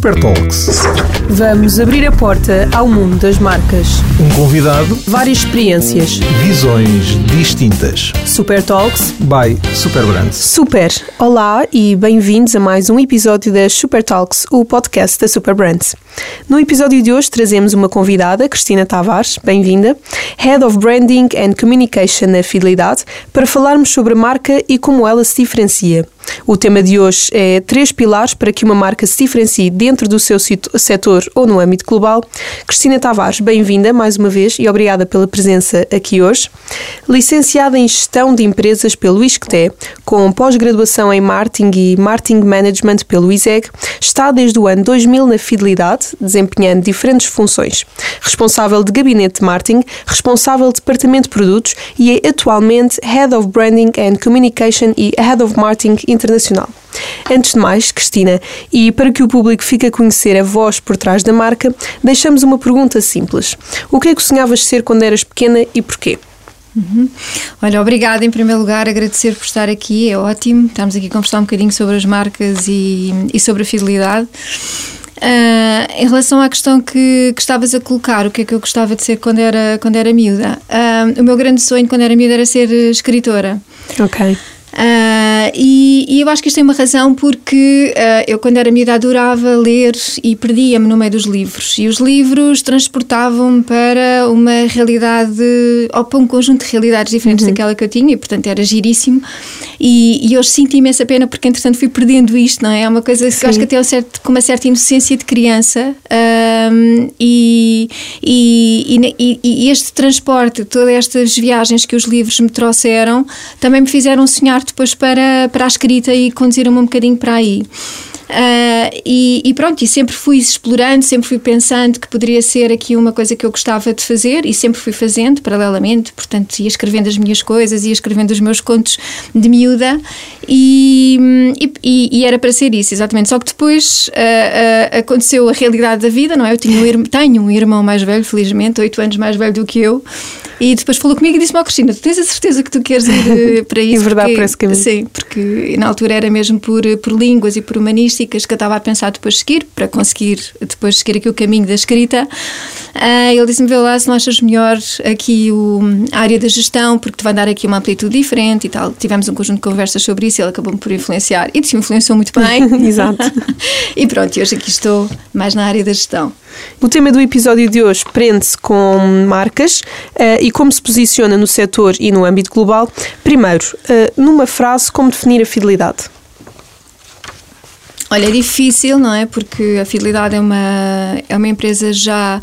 Super Talks. Vamos abrir a porta ao mundo das marcas. Um convidado, Várias experiências. visões distintas. Super Talks. By Super Brands. Super! Olá e bem-vindos a mais um episódio da Super Talks, o podcast da Super Brands. No episódio de hoje trazemos uma convidada, Cristina Tavares, bem-vinda, Head of Branding and Communication na Fidelidade, para falarmos sobre a marca e como ela se diferencia. O tema de hoje é três pilares para que uma marca se diferencie dentro do seu setor ou no âmbito global. Cristina Tavares, bem-vinda mais uma vez e obrigada pela presença aqui hoje. Licenciada em Gestão de Empresas pelo ISCTE, com pós-graduação em Marketing e Marketing Management pelo ISEG, está desde o ano 2000 na Fidelidade, desempenhando diferentes funções. Responsável de Gabinete de Marketing, responsável de Departamento de Produtos e é atualmente Head of Branding and Communication e Head of Marketing Internacional. Antes de mais, Cristina, e para que o público fique a conhecer a voz por trás da marca, deixamos uma pergunta simples. O que é que sonhavas ser quando eras pequena e porquê? Olha, obrigada em primeiro lugar, agradecer por estar aqui, é ótimo. Estamos aqui a conversar um bocadinho sobre as marcas e, e sobre a fidelidade. Ah, em relação à questão que, que estavas a colocar, o que é que eu gostava de ser quando era, quando era miúda? Ah, o meu grande sonho quando era miúda era ser escritora. Ok. Ah, e, e eu acho que isto tem uma razão porque ah, eu, quando era miúda, adorava ler e perdia-me no meio dos livros. E os livros transportavam-me para uma realidade, ou para um conjunto de realidades diferentes daquela que eu tinha, e portanto era giríssimo. E, e hoje sinto imensa pena porque, entretanto, fui perdendo isto, não é? É uma coisa que eu acho que até um certo, com uma certa inocência de criança. Ahm, e, e, e, e este transporte, todas estas viagens que os livros me trouxeram, também me fizeram sonhar depois para, para a escrita e conduziram-me um bocadinho para aí. Ah, e, e pronto, e sempre fui explorando, sempre fui pensando que poderia ser aqui uma coisa que eu gostava de fazer e sempre fui fazendo paralelamente, portanto ia escrevendo as minhas coisas, ia escrevendo os meus contos de miúda e, e, e era para ser isso, exatamente. Só que depois ah, ah, aconteceu a realidade da vida, não é? Eu tinha um, tenho um irmão mais velho, felizmente, oito anos mais velho do que eu. E depois falou comigo e disse-me: Ó Cristina, tu tens a certeza que tu queres ir eh, para isso? verdade, Porque- por esse caminho. Sim, porque na altura era mesmo por, por línguas e por humanísticas que eu estava a pensar depois seguir, para conseguir depois seguir aqui o caminho da escrita. Ah, ele disse-me: Vê lá se não achas melhor aqui o, a área da gestão, porque te vai dar aqui uma amplitude diferente e tal. Tivemos um conjunto de conversas sobre isso e ele acabou-me por influenciar. E te influenciou muito bem. Exato. e pronto, hoje aqui estou mais na área da gestão. O tema do episódio de hoje prende-se com marcas eh, e como se posiciona no setor e no âmbito global. Primeiro, eh, numa frase, como definir a fidelidade? Olha, é difícil, não é? Porque a Fidelidade é uma, é uma empresa já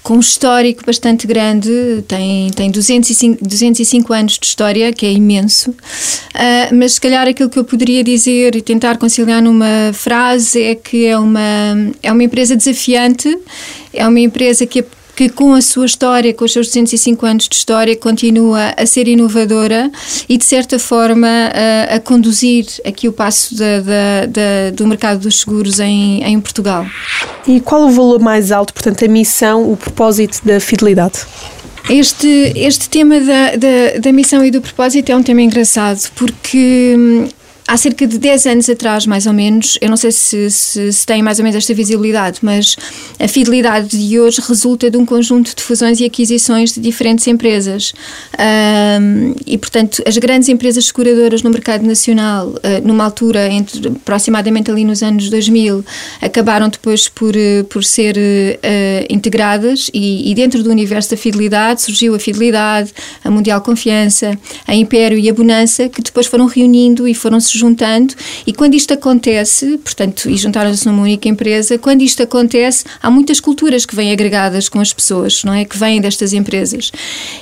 com um histórico bastante grande, tem, tem 205, 205 anos de história, que é imenso. Ah, mas se calhar aquilo que eu poderia dizer e tentar conciliar numa frase é que é uma, é uma empresa desafiante, é uma empresa que que com a sua história, com os seus 205 anos de história, continua a ser inovadora e, de certa forma, a, a conduzir aqui o passo da- da- da- do mercado dos seguros em, em Portugal. E qual o valor mais alto, portanto, a missão, o propósito da fidelidade? Este, este tema da, da, da missão e do propósito é um tema engraçado porque hum, há cerca de 10 anos atrás, mais ou menos, eu não sei se, se, se tem mais ou menos esta visibilidade, mas a fidelidade de hoje resulta de um conjunto de fusões e aquisições de diferentes empresas. Hum, e, portanto, as grandes empresas seguradoras no mercado nacional, eh, numa altura, entre, aproximadamente ali nos anos 2000, acabaram depois por, eh, por ser eh, integradas e, e dentro do universo da fidelidade surgiu a Fidelidade, a Mundial Confiança, a Império e a Bonança, que depois foram reunindo e foram se juntando e quando isto acontece, portanto, e juntaram-se numa única empresa, quando isto acontece, há muitas culturas que vêm agregadas com as pessoas, não é? Que vêm destas empresas.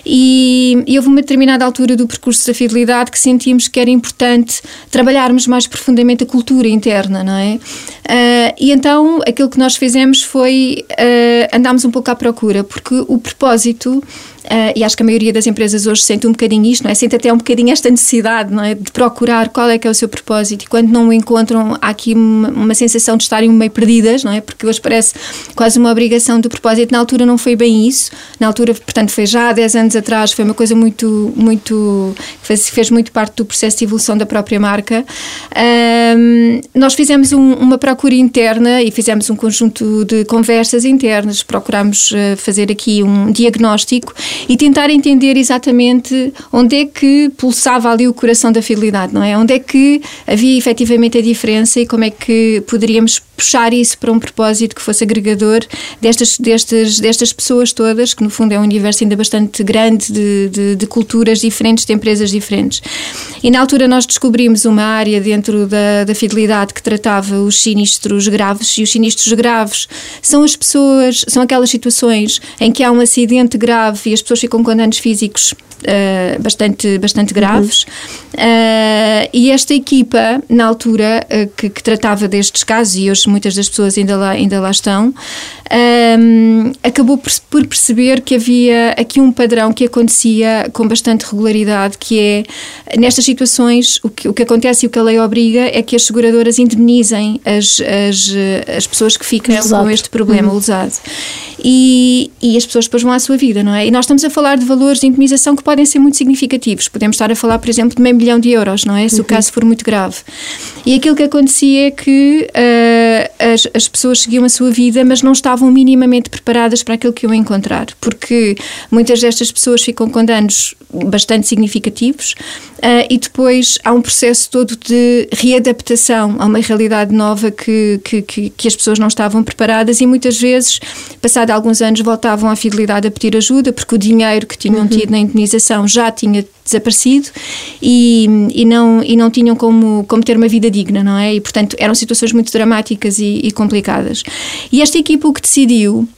E, e houve uma determinada altura do percurso da fidelidade que sentimos que era importante trabalharmos mais profundamente a cultura interna, não é? Ah, e então aquilo que nós fizemos foi ah, andámos um pouco à procura, porque o propósito Uh, e acho que a maioria das empresas hoje sente um bocadinho isto, não é? Sente até um bocadinho esta necessidade, não é? De procurar qual é que é o seu propósito e quando não o encontram há aqui uma, uma sensação de estarem meio perdidas, não é? Porque hoje parece quase uma obrigação do propósito. Na altura não foi bem isso. Na altura, portanto, foi já há 10 anos atrás, foi uma coisa muito, muito, fez, fez muito parte do processo de evolução da própria marca. Um, nós fizemos um, uma procura interna e fizemos um conjunto de conversas internas, procurámos uh, fazer aqui um diagnóstico e tentar entender exatamente onde é que pulsava ali o coração da fidelidade, não é? Onde é que havia efetivamente a diferença e como é que poderíamos puxar isso para um propósito que fosse agregador destas, destas, destas pessoas todas, que no fundo é um universo ainda bastante grande de, de, de culturas diferentes, de empresas diferentes. E na altura nós descobrimos uma área dentro da, da fidelidade que tratava os sinistros graves, e os sinistros graves são as pessoas, são aquelas situações em que há um acidente grave e as pessoas ficam com danos físicos Uh, bastante, bastante graves. Uhum. Uh, e esta equipa, na altura uh, que, que, tratava destes casos, e hoje muitas das pessoas ainda lá, ainda lá estão, um, acabou por, por, perceber que havia aqui um padrão que acontecia com bastante regularidade, que é, nestas situações, o que, o que acontece e o que a lei obriga é que as seguradoras indemnizem as, as, as pessoas que ficam Exato. com este problema uhum. lesado. E, e as pessoas depois vão à sua vida, não é? E nós estamos a falar de valores de indemnização que podem ser muito significativos. Podemos estar a falar, por exemplo, de meio milhão de euros, não é? Se uhum. o caso for muito grave. E aquilo que acontecia é que uh, as, as pessoas seguiam a sua vida, mas não estavam estavam minimamente preparadas para aquilo que iam encontrar, porque muitas destas pessoas ficam com danos bastante significativos uh, e depois há um processo todo de readaptação a uma realidade nova que, que, que, que as pessoas não estavam preparadas e muitas vezes, passado alguns anos, voltavam à fidelidade a pedir ajuda porque o dinheiro que tinham uhum. tido na indenização já tinha desaparecido e, e, não, e não tinham como, como ter uma vida digna, não é? E, portanto, eram situações muito dramáticas e, e complicadas. E esta equipa o que decidiu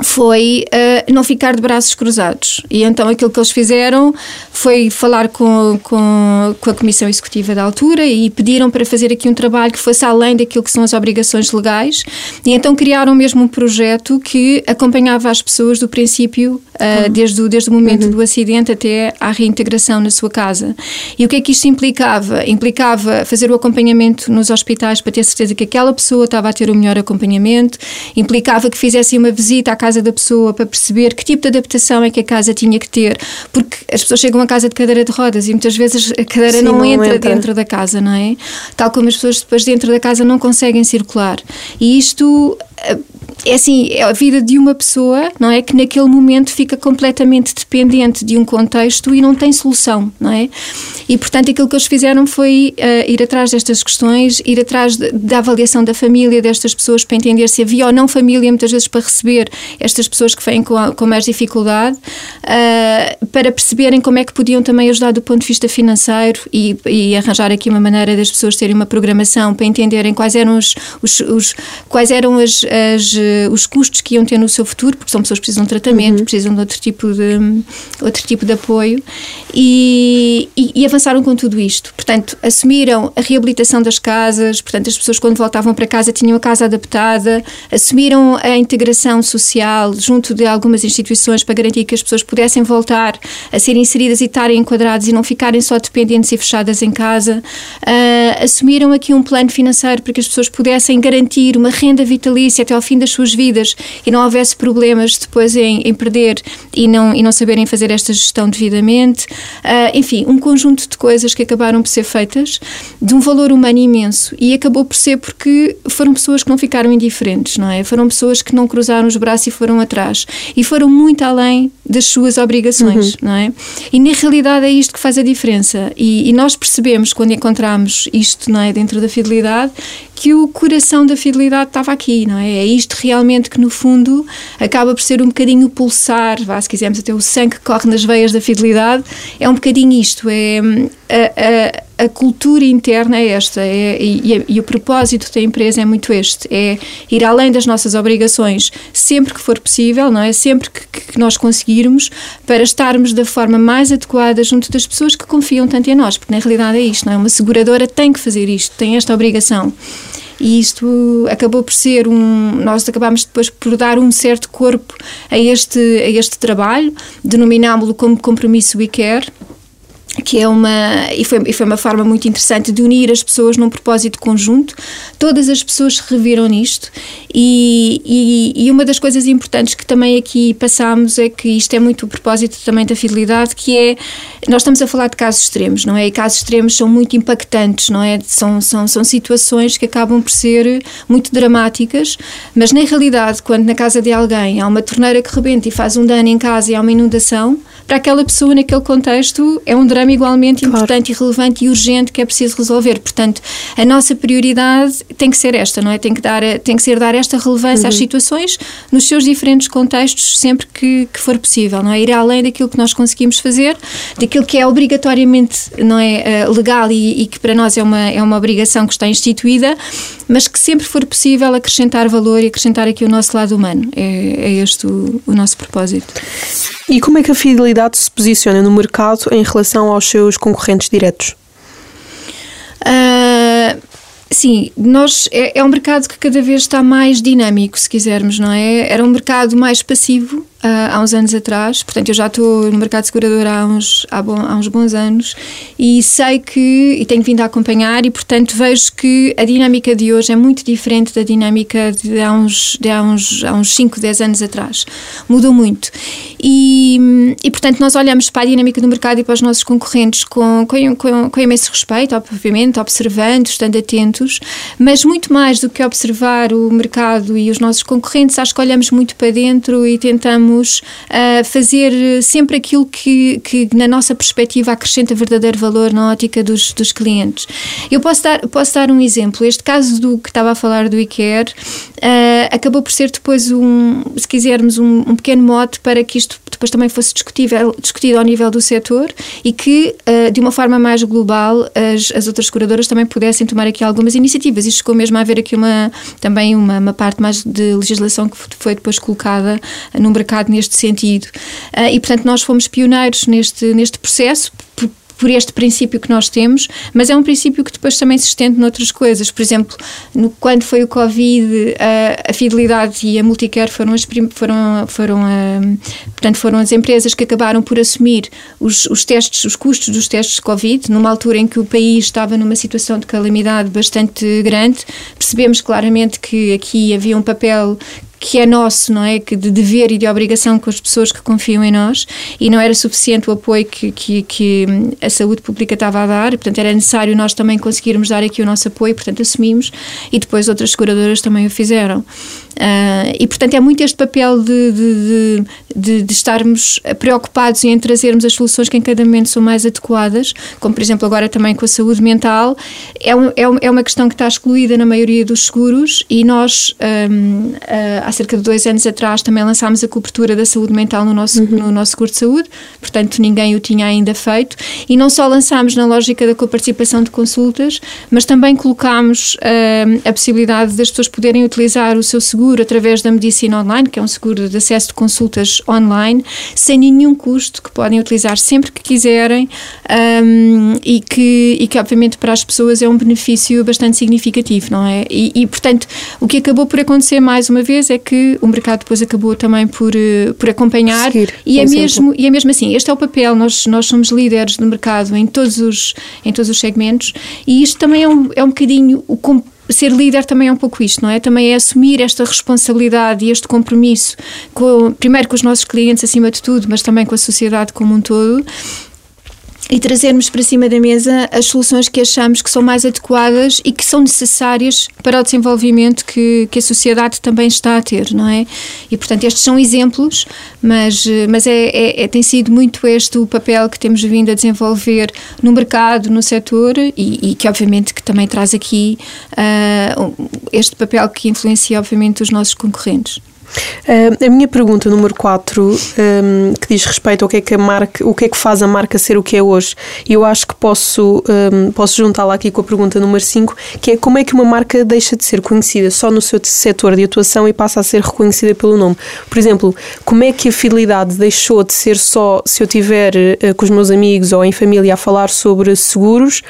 foi uh, não ficar de braços cruzados. E então aquilo que eles fizeram foi falar com, com, com, a Comissão Executiva da altura e pediram para fazer aqui um trabalho que fosse além daquilo que são as obrigações legais. E então criaram mesmo um projeto que acompanhava as pessoas do princípio, uh, desde, o, desde o momento uhum. do acidente até à reintegração na sua casa. E o que é que isto implicava? Implicava fazer o acompanhamento nos hospitais para ter certeza que aquela pessoa estava a ter o melhor acompanhamento, implicava que fizessem uma visita à casa da pessoa para perceber que tipo de adaptação é que a casa tinha que ter, porque as pessoas chegam a casa de cadeira de rodas e muitas vezes a cadeira Sim, não, não entra, entra, dentro da casa, não é? Tal como as pessoas depois dentro da casa não conseguem circular. E isto eh, é assim, é a vida de uma pessoa, não é? Que naquele momento fica completamente dependente de um contexto e não tem solução, não é? E, portanto, aquilo que eles fizeram foi uh, ir atrás destas questões, ir atrás de, da avaliação da família destas pessoas para entender se havia ou não família, muitas vezes para receber estas pessoas que vêm com, a, com mais dificuldade, uh, para perceberem como é que podiam também ajudar do ponto de vista financeiro e, e, arranjar aqui uma maneira das pessoas terem uma programação para entenderem quais eram os, os, os quais eram as, as uh, os custos que iam ter no seu futuro, porque são pessoas que precisam de tratamento, uhum. precisam outro tipo de, outro tipo de apoio, e, e, e, avançaram com tudo isto. Portanto, assumiram a reabilitação das casas, portanto, as pessoas quando voltavam para casa tinham a casa adaptada, assumiram a integração social junto de algumas instituições para garantir que as pessoas pudessem voltar a ser inseridas e estarem enquadradas e não ficarem só dependentes e fechadas em casa, uh, assumiram aqui um plano financeiro para que as pessoas pudessem garantir uma renda vitalícia até ao fim das suas vidas e não houvesse problemas depois em, em perder e não, e não saberem fazer esta gestão devidamente. Uh, enfim, um conjunto de coisas que acabaram por ser feitas de um valor humano imenso e acabou por ser porque foram pessoas que não ficaram indiferentes, não é? Foram pessoas que não cruzaram os braços e foram atrás e foram muito além das suas obrigações, uhum. não é? E na realidade é isto que faz a diferença e, e nós percebemos quando encontramos isto, não é, dentro da fidelidade que o coração da fidelidade estava aqui, não é? É isto realmente que, no fundo, acaba por ser um bocadinho pulsar, vá, se quisermos, até o sangue que corre nas veias da fidelidade, é um bocadinho isto, é a, a, a cultura interna é esta, é, e, e, o propósito da empresa é muito este, é ir além das nossas obrigações sempre que for possível, não é? Sempre que, que nós conseguirmos, para estarmos da forma mais adequada junto das pessoas que confiam tanto em nós, porque na realidade é isto, não é? Uma seguradora tem que fazer isto, tem esta obrigação e isto acabou por ser um. Nós acabámos depois por dar um certo corpo a este, a este trabalho, denominámo-lo como compromisso We Care. Que é uma e foi, e foi uma forma muito interessante de unir as pessoas num propósito conjunto. Todas as pessoas se reviram nisto e, e, e, uma das coisas importantes que também aqui passámos é que isto é muito o propósito também da fidelidade, que é nós estamos a falar de casos extremos, não é? E casos extremos são muito impactantes, não é? São, são, são situações que acabam por ser muito dramáticas, mas na realidade, quando na casa de alguém há uma torneira que rebenta e faz um dano em casa e há uma inundação, para aquela pessoa naquele contexto é um drama igualmente claro. importante e relevante e urgente que é preciso resolver. Portanto, a nossa prioridade tem que ser esta, não é? Tem que, dar, tem que ser dar esta relevância uhum. às situações nos seus diferentes contextos sempre que, que for possível, não é? Ir além daquilo que nós conseguimos fazer, daquilo que é obrigatoriamente não é, uh, legal e, e, que para nós é uma, é uma obrigação que está instituída, mas que sempre for possível acrescentar valor e acrescentar aqui o nosso lado humano. É, é este o, o nosso propósito. E como é que a fidelidade se posiciona no mercado em relação aos seus concorrentes diretos? Uh, sim, nós é, é, um mercado que cada vez está mais dinâmico, se quisermos, não é? Era um mercado mais passivo há uns anos atrás, portanto eu já estou no mercado segurador há uns, há, bom, há uns bons anos e sei que, e tenho vindo a acompanhar e portanto vejo que a dinâmica de hoje é muito diferente da dinâmica de há uns, de há uns, há uns 5, 10 anos atrás. Mudou muito. E, e portanto nós olhamos para a dinâmica do mercado e para os nossos concorrentes com, com, com, com imenso respeito, obviamente, observando, estando atentos, mas muito mais do que observar o mercado e os nossos concorrentes, acho que olhamos muito para dentro e tentamos tentamos uh, fazer sempre aquilo que, que, na nossa perspectiva, acrescenta verdadeiro valor na ótica dos, dos clientes. Eu posso dar, posso dar um exemplo. Este caso do que estava a falar do IKEA uh, acabou por ser depois um, se quisermos, um, um, pequeno mote para que isto depois também fosse discutível, discutido ao nível do setor e que, uh, de uma forma mais global, as, as outras seguradoras também pudessem tomar aqui algumas iniciativas. Isto chegou mesmo a haver aqui uma, também uma, uma parte mais de legislação que foi depois colocada no mercado neste sentido. Uh, e, portanto, nós fomos pioneiros neste, neste processo, por este princípio que nós temos, mas é um princípio que depois também se estende noutras coisas. Por exemplo, no, quando foi o Covid, a, a Fidelidade e a Multicare foram as, foram, foram, a, portanto, foram as empresas que acabaram por assumir os, os testes, os custos dos testes de Covid, numa altura em que o país estava numa situação de calamidade bastante grande. Percebemos claramente que aqui havia um papel que é nosso, não é? Que de dever e de obrigação com as pessoas que confiam em nós e não era suficiente o apoio que, que, que a saúde pública estava a dar, portanto era necessário nós também conseguirmos dar aqui o nosso apoio, portanto assumimos e depois outras seguradoras também o fizeram. Uh, e, portanto, é muito este papel de, de, de, de, estarmos preocupados em trazermos as soluções que em cada momento são mais adequadas, como, por exemplo, agora também com a saúde mental. É, um, é, é uma questão que está excluída na maioria dos seguros e nós, um, uh, ah, há cerca de dois anos atrás, também lançámos a cobertura da saúde mental no nosso, uhum. no nosso seguro de saúde, portanto, ninguém o tinha ainda feito. E não só lançámos na lógica da coparticipação de consultas, mas também colocámos uh, a possibilidade das pessoas poderem utilizar o seu seguro seguro através da medicina online, que é um seguro de acesso de consultas online, sem nenhum custo, que podem utilizar sempre que quiserem um, e, que, e que, obviamente, para as pessoas é um benefício bastante significativo, não é? E, e, portanto, o que acabou por acontecer mais uma vez é que o mercado depois acabou também por, eh, por acompanhar Seguir, e, é mesmo, e é mesmo assim, este é o papel, nós, nós somos líderes do mercado em todos os, em todos os segmentos e isto também é um, é um bocadinho o ser líder também é um pouco isto, não é? Também é assumir esta responsabilidade e este compromisso, com, primeiro com os nossos clientes acima de tudo, mas também com a sociedade como um todo e trazermos para cima da mesa as soluções que achamos que são mais adequadas e que são necessárias para o desenvolvimento que, que a sociedade também está a ter, não é? E, portanto, estes são exemplos, mas, mas é, é, é tem sido muito este o papel que temos vindo a desenvolver no mercado, no setor e, e que, obviamente, que também traz aqui uh, este papel que influencia, obviamente, os nossos concorrentes. Uh, a minha pergunta número 4, um, que diz respeito ao que é que a marca, o que é que faz a marca ser o que é hoje, eu acho que posso, um, posso juntá-la aqui com a pergunta número 5, que é como é que uma marca deixa de ser conhecida só no seu setor de atuação e passa a ser reconhecida pelo nome. Por exemplo, como é que a fidelidade deixou de ser só se eu tiver uh, com os meus amigos ou em família a falar sobre seguros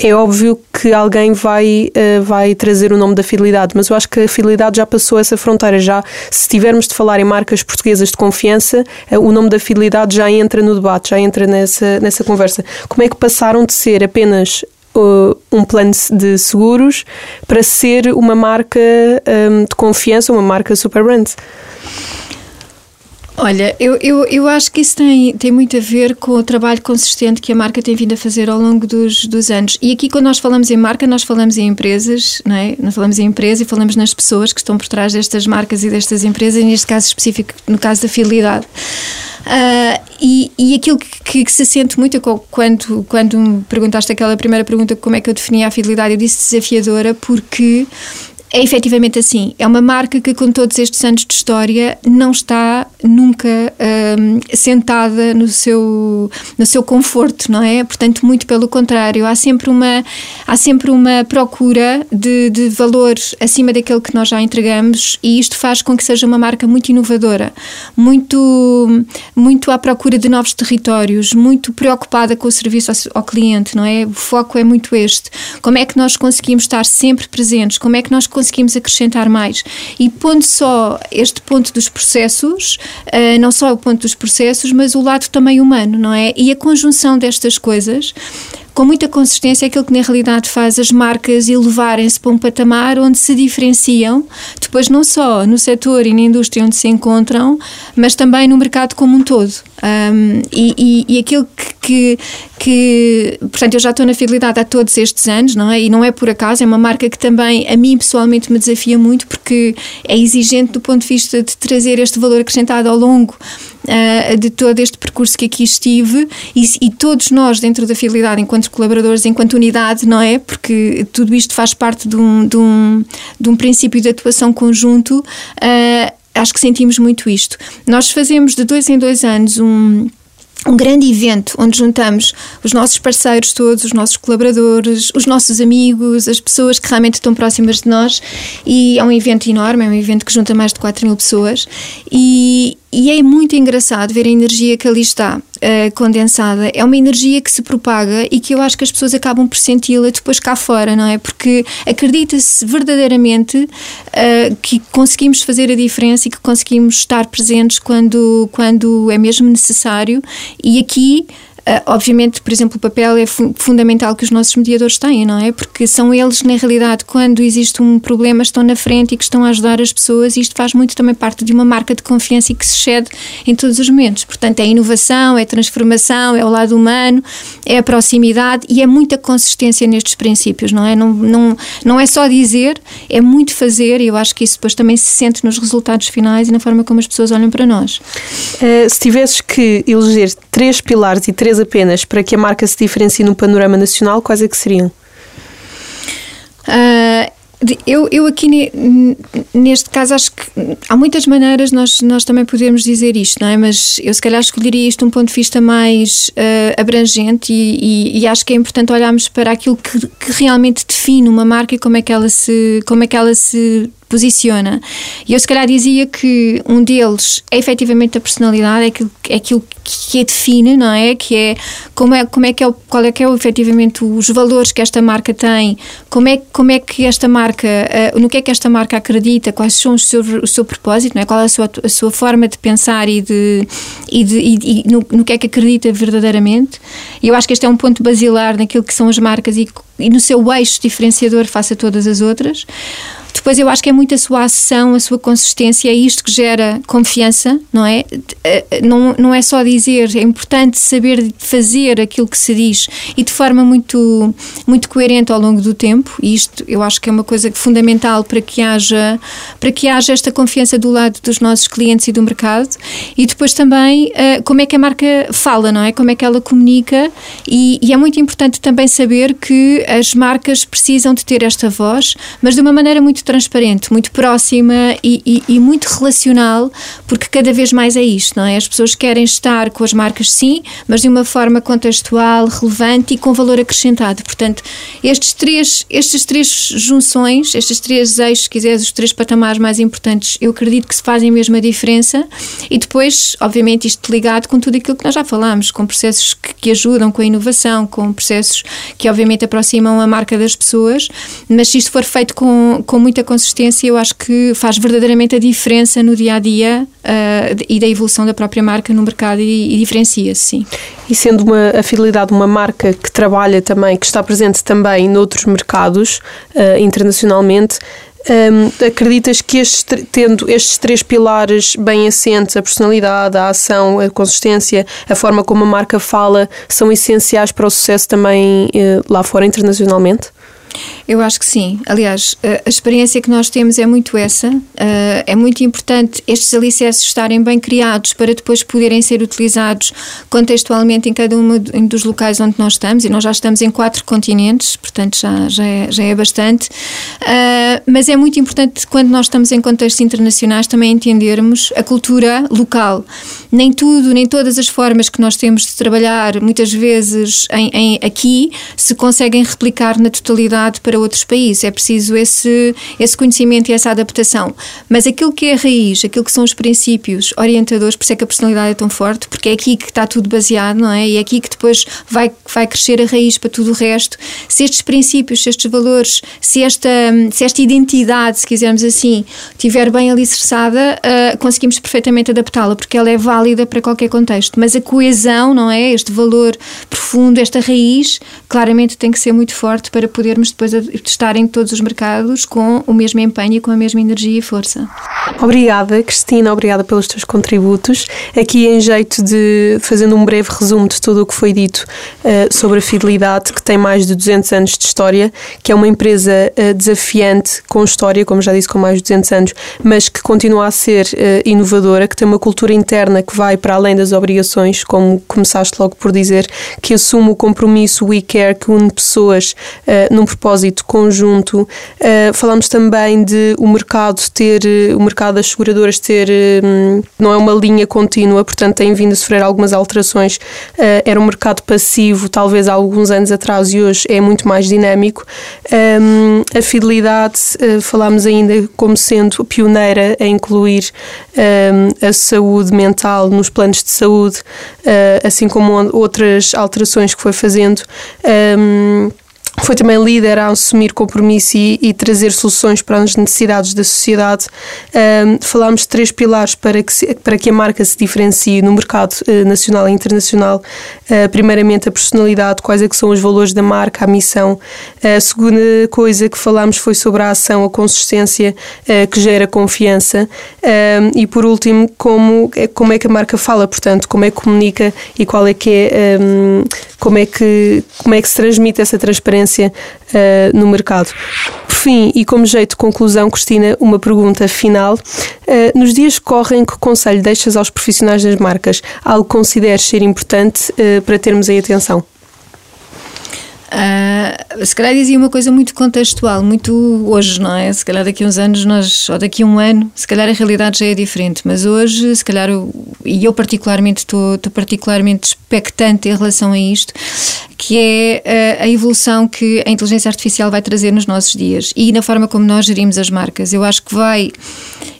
é óbvio que alguém vai, uh, vai trazer o nome da fidelidade, mas eu acho que a fidelidade já passou essa fronteira. Já, se tivermos de falar em marcas portuguesas de confiança, uh, o nome da fidelidade já entra no debate, já entra nessa, nessa conversa. Como é que passaram de ser apenas uh, um plano de seguros para ser uma marca um, de confiança, uma marca super brand? Olha, eu, eu, eu acho que isso tem, tem muito a ver com o trabalho consistente que a marca tem vindo a fazer ao longo dos, dos anos. E aqui, quando nós falamos em marca, nós falamos em empresas, não é? Nós falamos em empresa e falamos nas pessoas que estão por trás destas marcas e destas empresas, neste caso específico, no caso da fidelidade. Uh, e, e aquilo que, que, se sente muito quando, quando me perguntaste aquela primeira pergunta, como é que eu definia a fidelidade, eu disse desafiadora porque é efetivamente assim. É uma marca que, com todos estes anos de história, não está nunca um, sentada no seu, no seu conforto, não é? Portanto, muito pelo contrário. Há sempre uma, há sempre uma procura de, de valores acima daquele que nós já entregamos e isto faz com que seja uma marca muito inovadora, muito, muito à procura de novos territórios, muito preocupada com o serviço ao, ao cliente, não é? O foco é muito este. Como é que nós conseguimos estar sempre presentes? Como é que nós conseguimos acrescentar mais. E pondo só este ponto dos processos, uh, não só o ponto dos processos, mas o lado também humano, não é? E a conjunção destas coisas com muita consistência, aquilo que na realidade faz as marcas elevarem-se para um patamar onde se diferenciam, depois não só no setor e na indústria onde se encontram, mas também no mercado como um todo. Um, e, e, e, aquilo que, que, portanto, eu já estou na fidelidade há todos estes anos, não é? E não é por acaso, é uma marca que também a mim pessoalmente me desafia muito porque é exigente do ponto de vista de trazer este valor acrescentado ao longo uh, de todo este percurso que aqui estive e, e, todos nós dentro da fidelidade, enquanto colaboradores, enquanto unidade, não é? Porque tudo isto faz parte de um, de um, de um princípio de atuação conjunto. Uh, acho que sentimos muito isto. Nós fazemos de dois em dois anos um um grande evento onde juntamos os nossos parceiros todos, os nossos colaboradores, os nossos amigos, as pessoas que realmente estão próximas de nós e é um evento enorme, é um evento que junta mais de 4 mil pessoas e, e é muito engraçado ver a energia que ali está uh, condensada. É uma energia que se propaga e que eu acho que as pessoas acabam por senti-la depois cá fora, não é? Porque acredita-se verdadeiramente uh, que conseguimos fazer a diferença e que conseguimos estar presentes quando, quando é mesmo necessário. E aqui obviamente, por exemplo, o papel é fu fundamental que os nossos mediadores têm, não é? Porque são eles, na realidade, quando existe um problema, estão na frente e que estão a ajudar as pessoas, e isto faz muito também parte de uma marca de confiança e que se cede em todos os momentos. Portanto, é inovação, é transformação, é o lado humano, é a proximidade e é muita consistência nestes princípios, não é? Não, não, não é só dizer, é muito fazer, e eu acho que isso depois também se sente nos resultados finais e na forma como as pessoas olham para nós. Uh, se tivesses que eleger três pilares e três apenas para que a marca se diferencie no panorama nacional, quais é que seriam? Uh, eu, eu aqui neste caso acho que há muitas maneiras nós, nós também podemos dizer isto, não é? Mas eu se calhar escolheria isto de um ponto de vista mais uh, abrangente e, e, e, acho que é importante olharmos para aquilo que, que realmente define uma marca e como é que ela se, como é que ela se posiciona. E eu se calhar dizia que um deles é efetivamente a personalidade, é aquilo, é aquilo que a define, não é? Que é como é, como é que é, qual é que é efetivamente os valores que esta marca tem, como é, como é que esta marca, uh, no que é que esta marca acredita, quais são os seus, o seu propósito, não é? Qual é a sua, a sua forma de pensar e, de, e, de, e, e no, no que é que acredita verdadeiramente. E eu acho que este é um ponto basilar naquilo que são as marcas e, e no seu eixo diferenciador face a todas as outras. Depois eu acho que é muito a sua ação, a sua consistência, é isto que gera confiança, não é? Eh, não, não é só dizer, é importante saber fazer aquilo que se diz e de forma muito, muito coerente ao longo do tempo, e isto eu acho que é uma coisa fundamental para que haja, para que haja esta confiança do lado dos nossos clientes e do mercado. E depois também eh, como é que a marca fala, não é? Como é que ela comunica, e, e é muito importante também saber que as marcas precisam de ter esta voz, mas de uma maneira muito transparente, muito próxima e, e, e, muito relacional, porque cada vez mais é isto, não é? As pessoas querem estar com as marcas, sim, mas de uma forma contextual, relevante e com valor acrescentado. Portanto, estes três, estas três junções, estes três eixos, se quiseres, os três patamares mais importantes, eu acredito que se fazem mesmo a diferença. E depois, obviamente, isto ligado com tudo aquilo que nós já falámos, com processos que, que ajudam com a inovação, com processos que, obviamente, aproximam aproximam a marca das pessoas, mas se isto for feito com, com muita consistência, eu acho que faz verdadeiramente a diferença no dia a dia uh, e da evolução da própria marca no mercado e, e diferencia-se, sim. E sendo uma, a fidelidade uma marca que trabalha também, que está presente também noutros mercados uh, internacionalmente, um, acreditas que estes, tendo estes três pilares bem assentes, a personalidade, a ação, a consistência, a forma como a marca fala, são essenciais para o sucesso também uh, lá fora internacionalmente? Eu acho que sim. Aliás, a experiência que nós temos é muito essa. É muito importante estes alicerces estarem bem criados para depois poderem ser utilizados contextualmente em cada um dos locais onde nós estamos. E nós já estamos em quatro continentes, portanto já, já, é, já é bastante. Mas é muito importante quando nós estamos em contextos internacionais também entendermos a cultura local. Nem tudo, nem todas as formas que nós temos de trabalhar, muitas vezes em, em aqui, se conseguem replicar na totalidade para outros países. É preciso esse, esse conhecimento e essa adaptação. Mas aquilo que é a raiz, aquilo que são os princípios orientadores, por isso é que a personalidade é tão forte, porque é aqui que está tudo baseado, não é? E é aqui que depois vai, vai crescer a raiz para tudo o resto. Se estes princípios, se estes valores, se esta, se esta identidade, se quisermos assim, estiver bem alicerçada, uh, conseguimos perfeitamente adaptá-la, porque ela é válida para qualquer contexto. Mas a coesão, não é? Este valor profundo, esta raiz, claramente tem que ser muito forte para podermos depois estar em todos os mercados com o mesmo empenho e com a mesma energia e força. Obrigada, Cristina, obrigada pelos teus contributos. Aqui, em jeito de fazendo um breve resumo de tudo o que foi dito uh, sobre a Fidelidade, que tem mais de 200 anos de história, que é uma empresa uh, desafiante com história, como já disse, com mais de 200 anos, mas que continua a ser uh, inovadora, que tem uma cultura interna que vai para além das obrigações, como começaste logo por dizer, que assume o compromisso We Care, que une pessoas num propósito propósito conjunto. Uh, falamos também de o mercado ter, eh, o mercado das seguradoras ter, um, não é uma linha contínua, portanto tem vindo a sofrer algumas alterações. Uh, era um mercado passivo, talvez há alguns anos atrás, e hoje é muito mais dinâmico. Um, a fidelidade, uh, falámos ainda como sendo pioneira a incluir um, a saúde mental nos planos de saúde, assim como outras alterações que foi fazendo. Um, foi também líder a assumir compromisso e, e, trazer soluções para as necessidades da sociedade. Um, falámos de três pilares para que, se, para que a marca se diferencie no mercado uh, nacional e internacional. Uh, primeiramente, a personalidade, quais é que são os valores da marca, a missão. a segunda coisa que falámos foi sobre a ação, a consistência uh, que gera confiança. Um, e por último, como, como é que a marca fala, portanto, como é que comunica e qual é que é, um, como é que, como é que se transmite essa transparência uh, no mercado. Fim, e como jeito de conclusão, Cristina, uma pergunta final. Uh, nos dias que correm, que conselho deixas aos profissionais das marcas? Algo que consideres ser importante uh, para termos aí atenção? Uh, se calhar dizia uma coisa muito contextual, muito hoje, não é? Se calhar daqui a uns anos, nós, ou daqui a um ano, se calhar a realidade já é diferente, mas hoje, se calhar, eu, e eu particularmente estou, particularmente expectante em relação a isto, que é a, a evolução que a inteligência artificial vai trazer nos nossos dias e na forma como nós gerimos as marcas. Eu acho que vai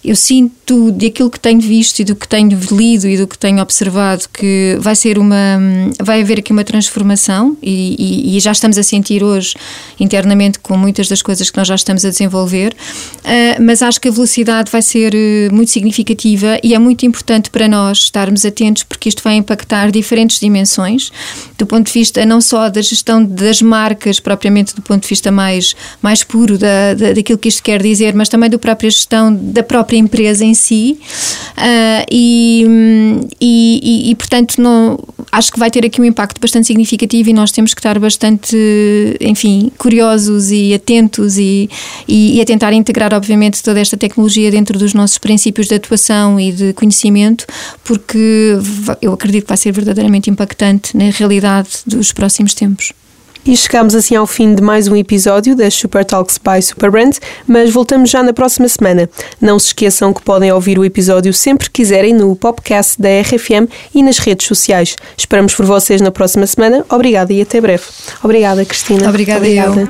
eu sinto daquilo que tenho visto e do que tenho lido e do que tenho observado que vai ser uma vai haver aqui uma transformação e, e, e já estamos a sentir hoje internamente com muitas das coisas que nós já estamos a desenvolver uh, mas acho que a velocidade vai ser uh, muito significativa e é muito importante para nós estarmos atentos porque isto vai impactar diferentes dimensões do ponto de vista não só da gestão das marcas propriamente do ponto de vista mais mais puro da, da daquilo que isto quer dizer mas também da própria gestão da própria empresa em si. Uh, e, e, e, portanto não, acho que vai ter aqui um impacto bastante significativo e nós temos que estar bastante enfim, curiosos e atentos e, e, e a tentar integrar obviamente toda esta tecnologia dentro dos nossos princípios de atuação e de conhecimento porque eu acredito que vai ser verdadeiramente impactante na realidade dos próximos tempos. E chegamos assim ao fim de mais um episódio das Super Talks by Superbrand, mas voltamos já na próxima semana. Não se esqueçam que podem ouvir o episódio sempre que quiserem no podcast da RFM e nas redes sociais. Esperamos por vocês na próxima semana. Obrigada e até breve. Obrigada, Cristina. Obrigada, Obrigada. eu.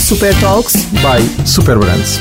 Super Talks by Superbrands.